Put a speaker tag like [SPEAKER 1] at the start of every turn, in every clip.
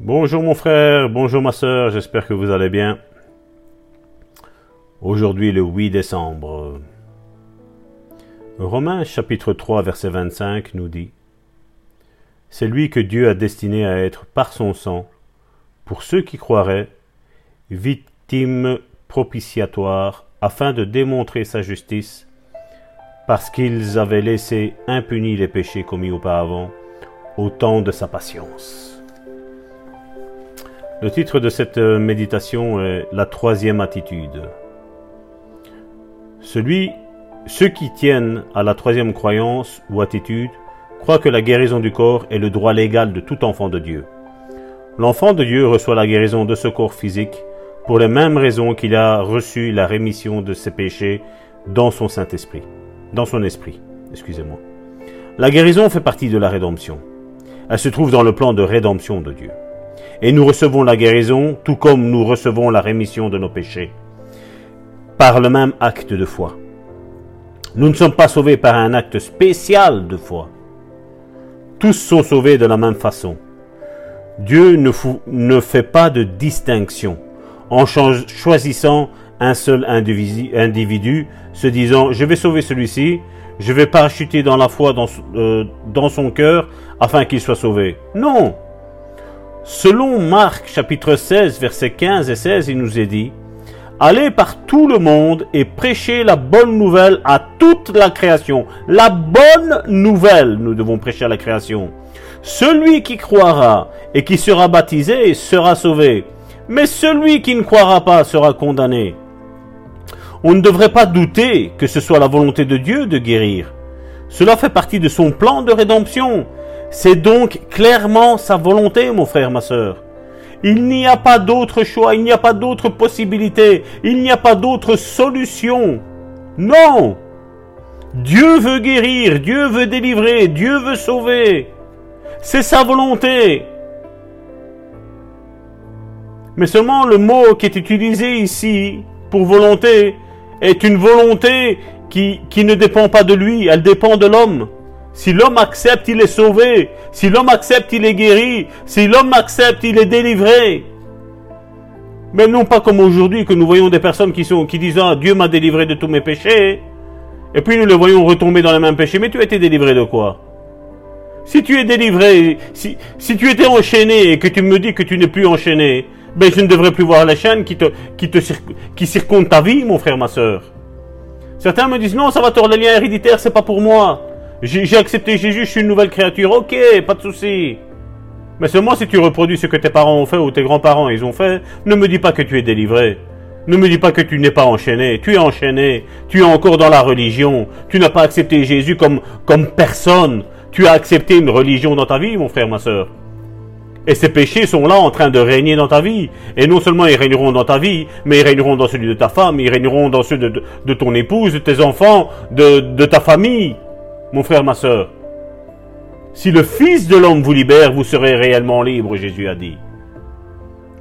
[SPEAKER 1] Bonjour mon frère, bonjour ma soeur, j'espère que vous allez bien. Aujourd'hui le 8 décembre. Romains chapitre 3 verset 25 nous dit C'est lui que Dieu a destiné à être par son sang, pour ceux qui croiraient, victime propitiatoire, afin de démontrer sa justice, parce qu'ils avaient laissé impunis les péchés commis auparavant, au temps de sa patience. Le titre de cette euh, méditation est La troisième attitude. Celui, ceux qui tiennent à la troisième croyance ou attitude croient que la guérison du corps est le droit légal de tout enfant de Dieu. L'enfant de Dieu reçoit la guérison de ce corps physique pour les mêmes raisons qu'il a reçu la rémission de ses péchés dans son Saint-Esprit, dans son esprit, excusez-moi. La guérison fait partie de la rédemption. Elle se trouve dans le plan de rédemption de Dieu et nous recevons la guérison, tout comme nous recevons la rémission de nos péchés, par le même acte de foi. Nous ne sommes pas sauvés par un acte spécial de foi. Tous sont sauvés de la même façon. Dieu ne, fait pas de distinction en choisissant un seul individu, se disant je vais sauver celui-ci, je vais parachuter dans la foi dans, euh, dans son cœur afin qu'il soit sauvé. Non, Selon Marc chapitre 16 versets 15 et 16, il nous est dit, Allez par tout le monde et prêchez la bonne nouvelle à toute la création. La bonne nouvelle, nous devons prêcher à la création. Celui qui croira et qui sera baptisé sera sauvé, mais celui qui ne croira pas sera condamné. On ne devrait pas douter que ce soit la volonté de Dieu de guérir. Cela fait partie de son plan de rédemption. C'est donc clairement sa volonté, mon frère, ma sœur. Il n'y a pas d'autre choix, il n'y a pas d'autre possibilité, il n'y a pas d'autre solution. Non Dieu veut guérir, Dieu veut délivrer, Dieu veut sauver. C'est sa volonté. Mais seulement le mot qui est utilisé ici pour volonté est une volonté qui, qui ne dépend pas de lui, elle dépend de l'homme. Si l'homme accepte, il est sauvé. Si l'homme accepte, il est guéri. Si l'homme accepte, il est délivré. Mais non pas comme aujourd'hui que nous voyons des personnes qui, sont, qui disent ah, Dieu m'a délivré de tous mes péchés. Et puis nous le voyons retomber dans les mêmes péchés. Mais tu as été délivré de quoi? Si tu es délivré, si, si tu étais enchaîné et que tu me dis que tu n'es plus enchaîné, ben je ne devrais plus voir la chaîne qui, te, qui, te, qui ta vie, mon frère, ma soeur. Certains me disent non, ça va tordre le lien héréditaire, c'est pas pour moi. J'ai accepté Jésus, je suis une nouvelle créature. Ok, pas de souci. Mais seulement si tu reproduis ce que tes parents ont fait ou tes grands-parents ils ont fait, ne me dis pas que tu es délivré. Ne me dis pas que tu n'es pas enchaîné. Tu es enchaîné. Tu es encore dans la religion. Tu n'as pas accepté Jésus comme, comme personne. Tu as accepté une religion dans ta vie, mon frère, ma soeur. Et ces péchés sont là en train de régner dans ta vie. Et non seulement ils régneront dans ta vie, mais ils régneront dans celui de ta femme, ils régneront dans ceux de, de, ton épouse, de tes enfants, de, de ta famille mon frère, ma soeur. Si le Fils de l'homme vous libère, vous serez réellement libre, Jésus a dit.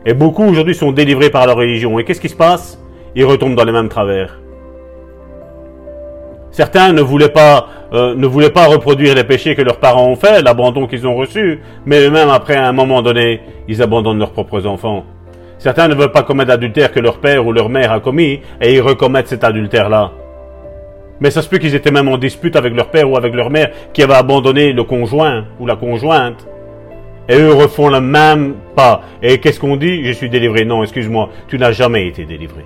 [SPEAKER 1] Et beaucoup aujourd'hui sont délivrés par leur religion. Et qu'est-ce qui se passe? Ils retombent dans les mêmes travers. Certains ne voulaient pas, euh, reproduire les péchés que leurs parents ont fait, l'abandon qu'ils ont reçu, mais eux-mêmes, après un moment donné, ils abandonnent leurs propres enfants. Certains ne veulent pas commettre l'adultère que leur père ou leur mère a commis, et ils recommettent cet adultère-là. Mais ça se peut qu'ils étaient même en dispute avec leur père ou avec leur mère qui avait abandonné le conjoint ou la conjointe. Et eux refont le même pas. Et qu'est-ce qu'on dit? Je suis délivré. Non, excuse-moi, tu n'as jamais été délivré.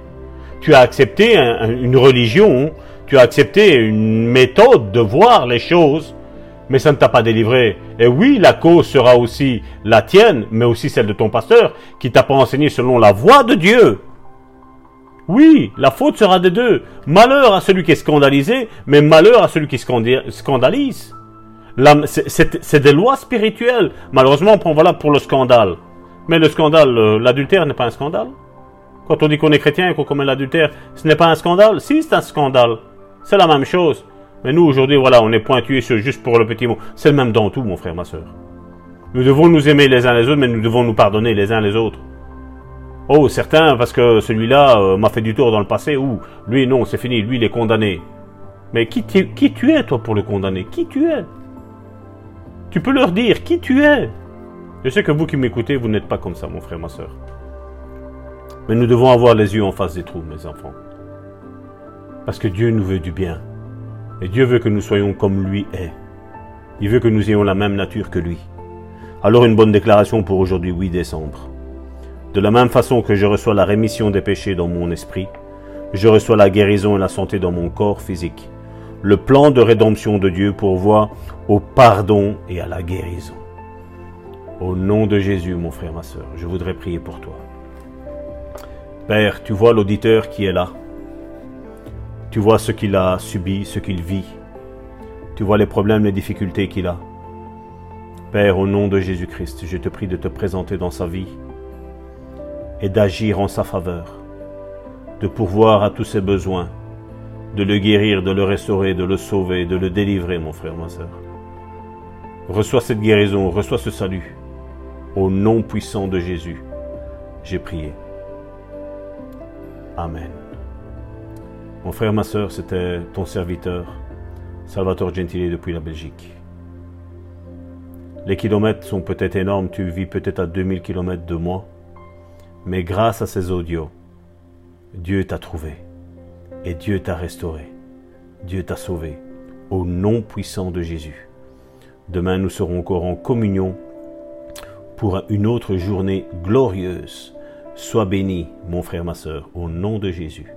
[SPEAKER 1] Tu as accepté une religion, tu as accepté une méthode de voir les choses, mais ça ne t'a pas délivré. Et oui, la cause sera aussi la tienne, mais aussi celle de ton pasteur, qui t'a pas enseigné selon la voie de Dieu. Oui, la faute sera des deux. Malheur à celui qui est scandalisé, mais malheur à celui qui scandalise. C'est des lois spirituelles. Malheureusement, on voilà pour le scandale. Mais le scandale, euh, l'adultère n'est pas un scandale. Quand on dit qu'on est chrétien et qu'on commet l'adultère, ce n'est pas un scandale. Si, c'est un scandale. C'est la même chose. Mais nous, aujourd'hui, voilà, on est pointués juste pour le petit mot. C'est le même dans tout, mon frère, ma soeur. Nous devons nous aimer les uns les autres, mais nous devons nous pardonner les uns les autres. Oh, certains, parce que celui-là euh, m'a fait du tour dans le passé, ou lui, non, c'est fini, lui, il est condamné. Mais qui, qui tu es, toi, pour le condamner? Qui tu es? Tu peux leur dire qui tu es? Je sais que vous qui m'écoutez, vous n'êtes pas comme ça, mon frère, ma soeur. Mais nous devons avoir les yeux en face des trous, mes enfants. Parce que Dieu nous veut du bien. Et Dieu veut que nous soyons comme lui est. Il veut que nous ayons la même nature que lui. Alors une bonne déclaration pour aujourd'hui 8 décembre. De la même façon que je reçois la rémission des péchés dans mon esprit, je reçois la guérison et la santé dans mon corps physique. Le plan de rédemption de Dieu pourvoit au pardon et à la guérison. Au nom de Jésus, mon frère, ma soeur, je voudrais prier pour toi. Père, tu vois l'auditeur qui est là. Tu vois ce qu'il a subi, ce qu'il vit. Tu vois les problèmes, les difficultés qu'il a. Père, au nom de Jésus-Christ, je te prie de te présenter dans sa vie et d'agir en sa faveur, de pourvoir à tous ses besoins, de le guérir, de le restaurer, de le sauver, de le délivrer, mon frère, ma soeur. Reçois cette guérison, reçois ce salut. Au nom puissant de Jésus, j'ai prié. Amen. Mon frère, ma soeur, c'était ton serviteur, Salvatore Gentile depuis la Belgique. Les kilomètres sont peut-être énormes, tu vis peut-être à 2000 kilomètres de moi, mais grâce à ces audios, Dieu t'a trouvé et Dieu t'a restauré. Dieu t'a sauvé au nom puissant de Jésus. Demain, nous serons encore en communion pour une autre journée glorieuse. Sois béni, mon frère, ma soeur, au nom de Jésus.